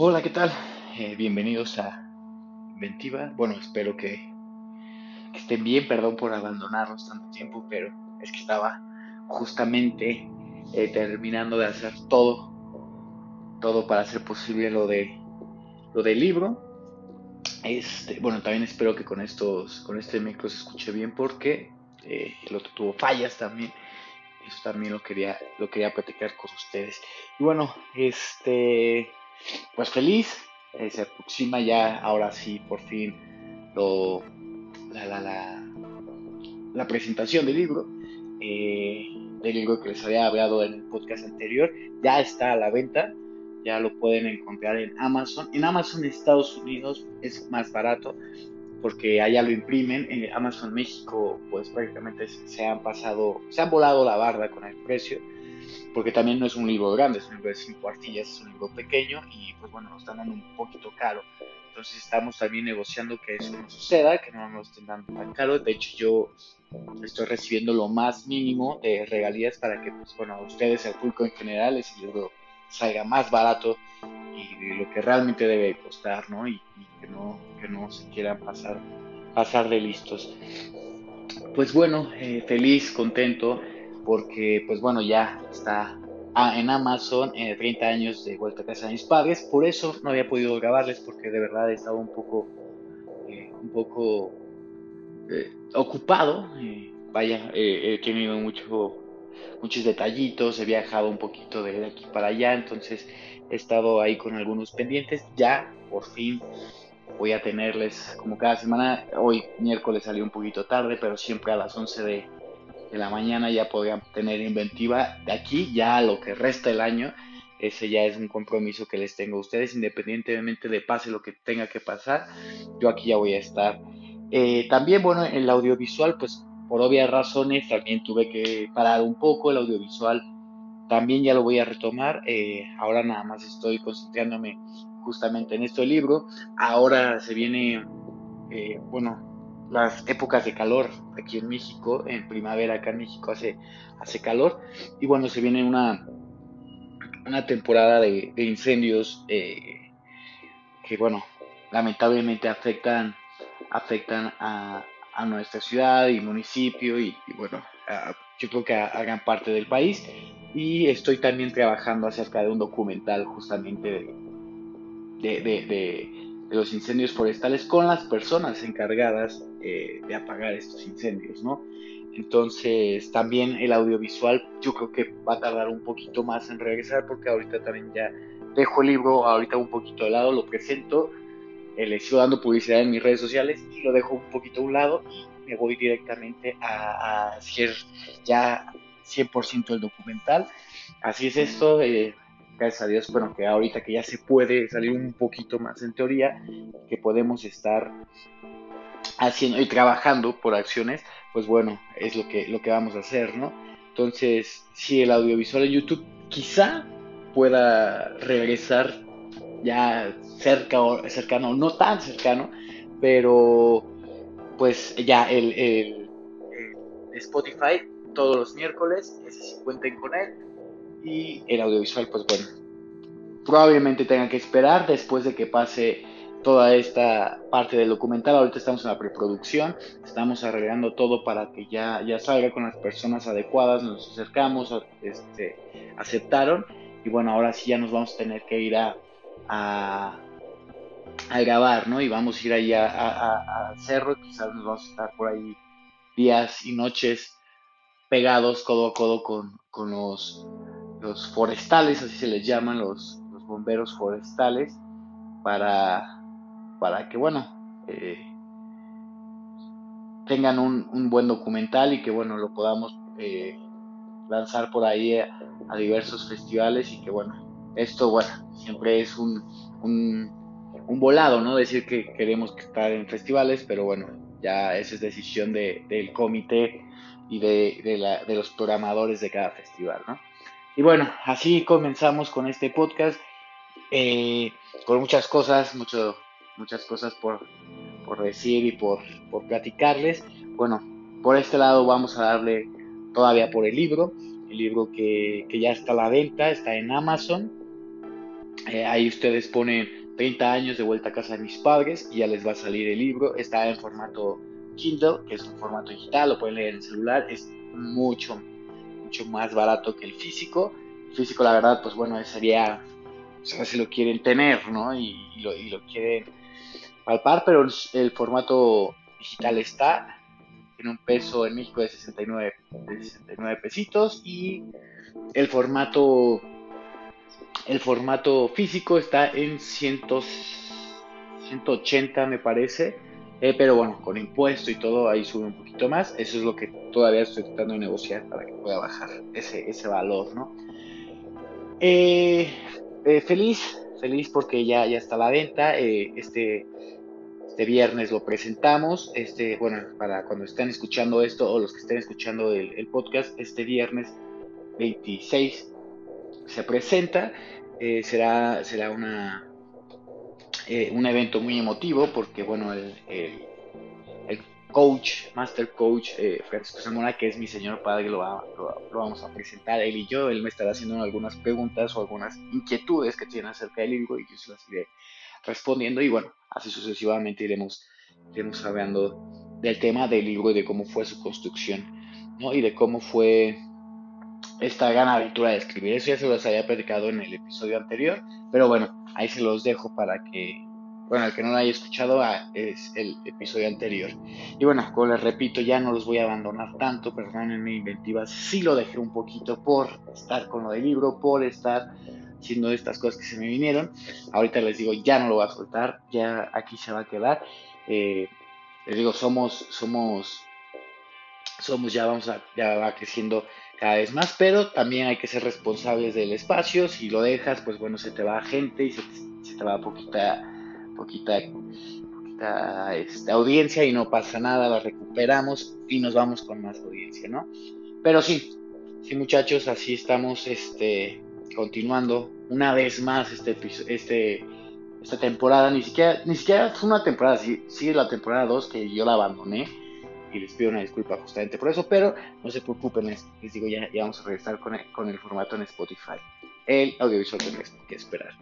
Hola, ¿qué tal? Eh, bienvenidos a Inventiva. Bueno, espero que, estén bien. Perdón por abandonarnos tanto tiempo, pero es que estaba justamente eh, terminando de hacer todo, todo para hacer posible lo de lo del libro. Este, bueno, también espero que con estos, con este micro se escuche bien porque eh, el otro tuvo fallas también. Eso también lo quería, lo quería platicar con ustedes. Y bueno, este, pues feliz. Eh, se aproxima ya, ahora sí, por fin, lo, la, la, la, la presentación del libro. Eh, del libro que les había hablado en el podcast anterior. Ya está a la venta ya lo pueden encontrar en Amazon. En Amazon Estados Unidos es más barato porque allá lo imprimen. En Amazon México, pues prácticamente se han pasado, se han volado la barda con el precio, porque también no es un libro grande, es un libro de 5 cuartillas, es un libro pequeño y pues bueno, nos están dando un poquito caro. Entonces estamos también negociando que eso no suceda, que no nos estén dando tan caro. De hecho, yo estoy recibiendo lo más mínimo de regalías para que, pues bueno, ustedes, el público en general, ese libro salga más barato y lo que realmente debe costar, ¿no? Y, que no que no se quieran pasar pasar de listos. Pues bueno, eh, feliz, contento, porque pues bueno, ya está en Amazon, eh, 30 años de vuelta a casa de mis padres, por eso no había podido grabarles, porque de verdad estaba un poco, eh, un poco eh, ocupado, vaya, he tenido mucho muchos detallitos, he viajado un poquito de aquí para allá, entonces he estado ahí con algunos pendientes. Ya, por fin, voy a tenerles como cada semana. Hoy miércoles salió un poquito tarde, pero siempre a las 11 de, la mañana ya podrían tener inventiva. De aquí ya lo que resta el año, ese ya es un compromiso que les tengo a ustedes, independientemente de pase lo que tenga que pasar. Yo aquí ya voy a estar. Eh, también, bueno, en el audiovisual, pues por obvias razones también tuve que parar un poco el audiovisual. También ya lo voy a retomar. Eh, ahora nada más estoy concentrándome justamente en este libro. Ahora se viene, eh, bueno, las épocas de calor aquí en México. En primavera acá en México hace, hace calor. Y bueno, se viene una, una temporada de, incendios eh, que, bueno, lamentablemente afectan, afectan a, a nuestra ciudad y municipio y, bueno, yo creo que a, gran parte del país. Y estoy también trabajando acerca de un documental justamente de, los incendios forestales con las personas encargadas eh, de apagar estos incendios, ¿no? Entonces también el audiovisual yo creo que va a tardar un poquito más en regresar porque ahorita también ya dejo el libro ahorita un poquito de lado, lo presento eh, le sigo dando publicidad en mis redes sociales y lo dejo un poquito a un lado y me voy directamente a, hacer ya 100% el documental. Así es esto, eh, gracias a Dios, bueno, que ahorita que ya se puede salir un poquito más en teoría, que podemos estar haciendo y trabajando por acciones, pues bueno, es lo que, lo que vamos a hacer, ¿no? Entonces, si el audiovisual en YouTube quizá pueda regresar ya cerca o cercano, no tan cercano, pero pues ya el, el, Spotify todos los miércoles, ese sí cuenten con él, y el audiovisual, pues bueno, probablemente tengan que esperar después de que pase toda esta parte del documental. Ahorita estamos en la preproducción, estamos arreglando todo para que ya, ya salga con las personas adecuadas, nos acercamos, este, aceptaron, y bueno, ahora sí ya nos vamos a tener que ir a, a, grabar, ¿no? Y vamos a ir ahí a, cerro, quizás nos vamos a estar por ahí días y noches pegados codo a codo con, con los, los forestales, así se les llaman, los, los bomberos forestales, para, para que, bueno, eh, tengan un, un, buen documental y que, bueno, lo podamos eh, lanzar por ahí a, diversos festivales y que, bueno, esto, bueno, siempre es un, un, volado, ¿no? Decir que queremos estar en festivales, pero bueno, ya esa es decisión de, del comité y de, de, la, de, los programadores de cada festival, ¿no? Y bueno, así comenzamos con este podcast, eh, con muchas cosas, muchas cosas por, por decir y por, por platicarles. Bueno, por este lado vamos a darle todavía por el libro, el libro que, que ya está a la venta, está en Amazon, Eh, ahí ustedes ponen 30 años de vuelta a casa de mis padres y ya les va a salir el libro. Está en formato Kindle, que es un formato digital, lo pueden leer en celular. Es mucho, mucho más barato que el físico. El físico, la verdad, pues bueno, sería, o sea, si lo quieren tener, ¿no? Y, lo, y lo quieren palpar, pero el formato digital está en un peso en México de 69, de 69 pesitos y el formato el formato físico está en 100, 180 me parece eh, pero bueno con impuesto y todo ahí sube un poquito más eso es lo que todavía estoy tratando de negociar para que pueda bajar ese, ese valor no eh, eh, feliz feliz porque ya, ya está la venta este este viernes lo presentamos. Este, bueno, para cuando estén escuchando esto o los que estén escuchando el, podcast, este viernes 26 se presenta. Eh, será, será una, eh, un evento muy emotivo porque, bueno, el, el, coach, master coach eh, Francisco Zamora, que es mi señor padre, lo, lo, vamos a presentar él y yo. Él me estará haciendo algunas preguntas o algunas inquietudes que tiene acerca del libro y yo se las iré respondiendo y bueno, así sucesivamente iremos, iremos hablando del tema del libro y de cómo fue su construcción, ¿no? Y de cómo fue esta gran aventura de escribir. Eso ya se los había predicado en el episodio anterior, pero bueno, ahí se los dejo para que, bueno, el que no lo haya escuchado ah, es el episodio anterior. Y bueno, como les repito, ya no los voy a abandonar tanto, en mi inventiva, sí lo dejé un poquito por estar con lo del libro, por estar haciendo estas cosas que se me vinieron. Ahorita les digo, ya no lo voy a soltar, ya aquí se va a quedar. Eh, les digo, somos, somos, somos, ya vamos a, ya va creciendo cada vez más, pero también hay que ser responsables del espacio. Si lo dejas, pues bueno, se te va gente y se te, va poquita, poquita, poquita este, audiencia y no pasa nada, la recuperamos y nos vamos con más audiencia, ¿no? Pero sí, sí muchachos, así estamos, este, continuando una vez más este, este, esta temporada. Ni siquiera, ni siquiera fue una temporada, sí, sí la temporada 2 que yo la abandoné. Y les pido una disculpa justamente por eso, pero no se preocupen, les, digo, ya, ya, vamos a regresar con el, con el formato en Spotify. El audiovisual tendrá que esperar.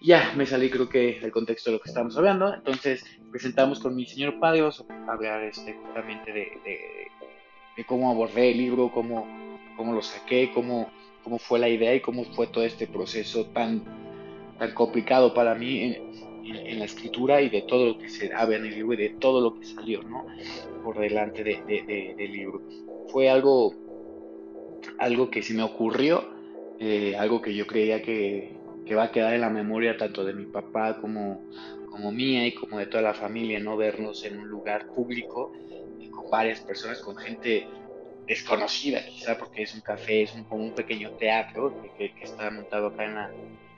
Ya me salí, creo que, del contexto de lo que estamos hablando. Entonces, presentamos con mi señor padre, vamos a hablar este, justamente de, de, de cómo abordé el libro, cómo, cómo lo saqué, cómo, cómo fue la idea y cómo fue todo este proceso tan, tan complicado para mí la escritura y de todo lo que se habla en el libro y de todo lo que salió ¿no? por delante de, del libro. Fue algo, algo que se me ocurrió, eh, algo que yo creía que, que, va a quedar en la memoria tanto de mi papá como, como mía y como de toda la familia, no vernos en un lugar público con varias personas, con gente desconocida quizá porque es un café, es un, como un pequeño teatro que, está montado acá en la,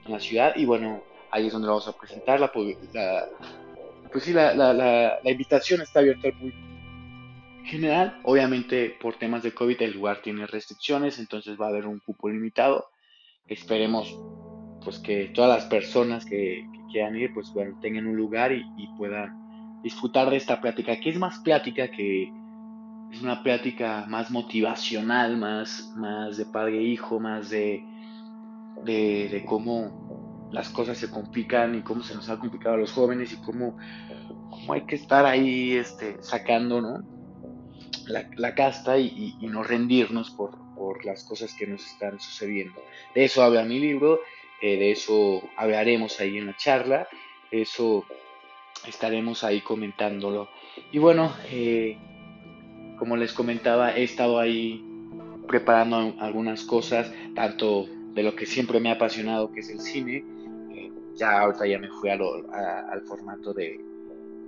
en la, ciudad y bueno, ahí es donde vamos a presentar. La, pues sí, la, la, invitación está abierta al público general. Obviamente por temas de COVID el lugar tiene restricciones, entonces va a haber un cupo limitado. Esperemos pues que todas las personas que, quieran ir pues bueno, tengan un lugar y, y puedan disfrutar de esta plática, que es más plática que es una plática más motivacional, más, más de padre e hijo, más de, de, cómo las cosas se complican y cómo se nos ha complicado a los jóvenes y cómo, hay que estar ahí este, sacando ¿no? la, casta y, no rendirnos por, por, las cosas que nos están sucediendo. De eso habla mi libro, eh, de eso hablaremos ahí en la charla, de eso estaremos ahí comentándolo. Y bueno, eh, como les comentaba, he estado ahí preparando algunas cosas, tanto de lo que siempre me ha apasionado, que es el cine. Ya ahorita ya me fui al formato de,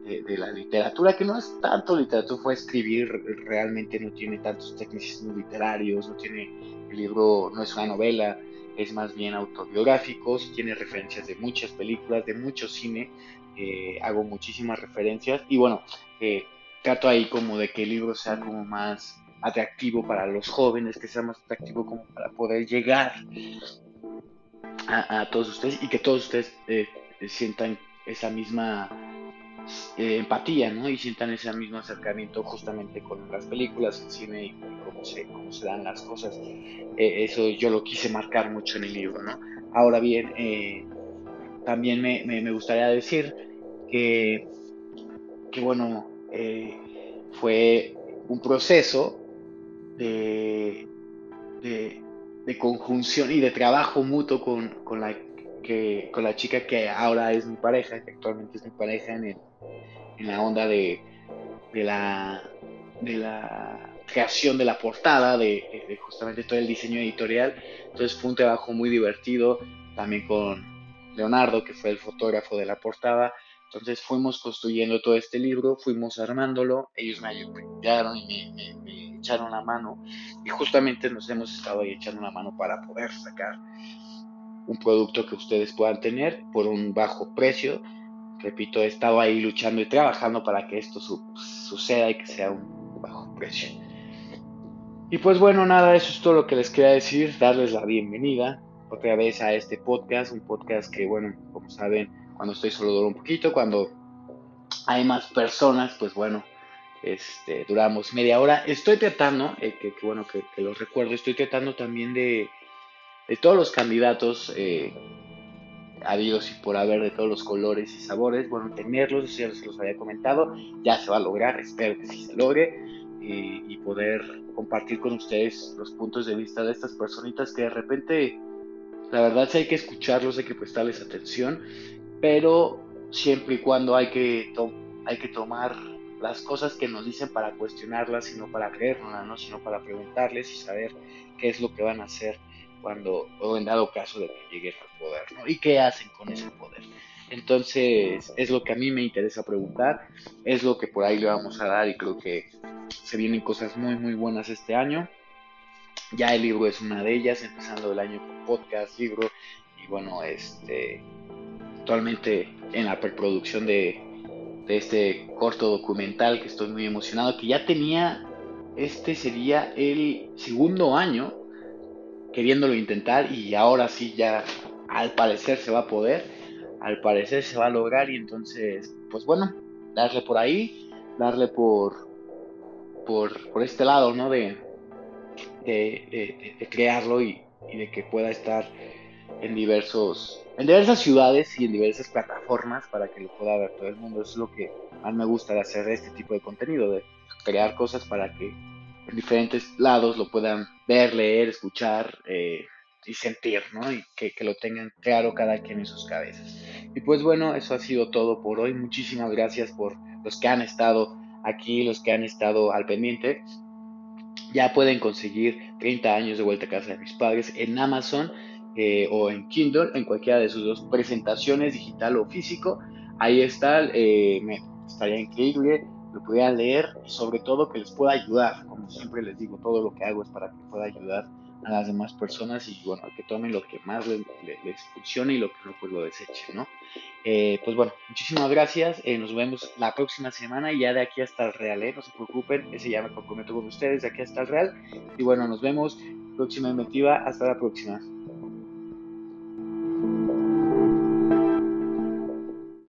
de, la literatura, que no es tanto literatura, fue escribir, realmente no tiene tantos tecnicismos literarios, no tiene, el libro no es una novela, es más bien autobiográfico, tiene referencias de muchas películas, de mucho cine, eh, hago muchísimas referencias y bueno, eh, trato ahí como de que el libro sea como más atractivo para los jóvenes, que sea más atractivo como para poder llegar a, todos ustedes y que todos ustedes eh, sientan esa misma eh, empatía, ¿no? Y sientan ese mismo acercamiento justamente con las películas, el cine y cómo se, dan las cosas. Eh, eso yo lo quise marcar mucho en el libro, ¿no? Ahora bien, también me, gustaría decir que, que bueno, fue un proceso de, de, conjunción y de trabajo mutuo con, con, la, que, con la chica que ahora es mi pareja, que actualmente es mi pareja en, en la onda de, de, la, de la creación de la portada, de, justamente todo el diseño editorial. Entonces fue un trabajo muy divertido, también con Leonardo, que fue el fotógrafo de la portada. Entonces fuimos construyendo todo este libro, fuimos armándolo, ellos me ayudaron y me, echaron la mano y justamente nos hemos estado ahí echando la mano para poder sacar un producto que ustedes puedan tener por un bajo precio. Repito, he estado ahí luchando y trabajando para que esto suceda y que sea un bajo precio. Y pues bueno, nada, eso es todo lo que les quería decir, darles la bienvenida otra vez a este podcast, un podcast que bueno, como saben, cuando estoy solo duro un poquito, cuando hay más personas, pues bueno, este, duramos media hora. Estoy tratando, eh, que, bueno que, los recuerdo, estoy tratando también de, de todos los candidatos eh, habidos y por haber de todos los colores y sabores, bueno, tenerlos, ya se los había comentado, ya se va a lograr, espero que sí se logre y, poder compartir con ustedes los puntos de vista de estas personitas que de repente, la verdad sí hay que escucharlos, hay que prestarles atención, pero siempre y cuando hay que, hay que tomar las cosas que nos dicen para cuestionarlas, sino para creerlas, ¿no? sino para preguntarles y saber qué es lo que van a hacer cuando, o en dado caso de que lleguen al poder, ¿no? Y qué hacen con ese poder. Entonces, es lo que a mí me interesa preguntar, es lo que por ahí le vamos a dar y creo que se vienen cosas muy, muy buenas este año. Ya el libro es una de ellas, empezando el año con podcast, libro, y bueno, este, actualmente en la preproducción de, de este corto documental que estoy muy emocionado, que ya tenía, este sería el segundo año queriéndolo intentar y ahora sí ya al parecer se va a poder al parecer se va a lograr y entonces, pues bueno, darle por ahí, darle por, por, por este lado, ¿no? De, de, crearlo y, y, de que pueda estar en diversos, en diversas ciudades y en diversas plataformas para que lo pueda ver todo el mundo. Es lo que más me gusta de hacer este tipo de contenido, de crear cosas para que en diferentes lados lo puedan ver, leer, escuchar, eh, y sentir, ¿no? Y que, lo tengan claro cada quien en sus cabezas. Y pues bueno, eso ha sido todo por hoy. Muchísimas gracias por los que han estado aquí, los que han estado al pendiente. Ya pueden conseguir 30 años de vuelta a casa de mis padres en Amazon eh, o en Kindle, en cualquiera de sus dos presentaciones, digital o físico. Ahí está, eh, me estaría increíble, lo pudieran leer sobre todo que les pueda ayudar. Como siempre les digo, todo lo que hago es para que pueda ayudar a las demás personas y bueno, que tomen lo que más les, funcione y lo que no, pues lo desechen, ¿no? Eh, pues bueno, muchísimas gracias, eh, nos vemos la próxima semana y ya de aquí hasta el Real, ¿eh? No se preocupen, ese ya me comprometo con ustedes de aquí hasta el Real y bueno, nos vemos próxima inventiva, hasta la próxima.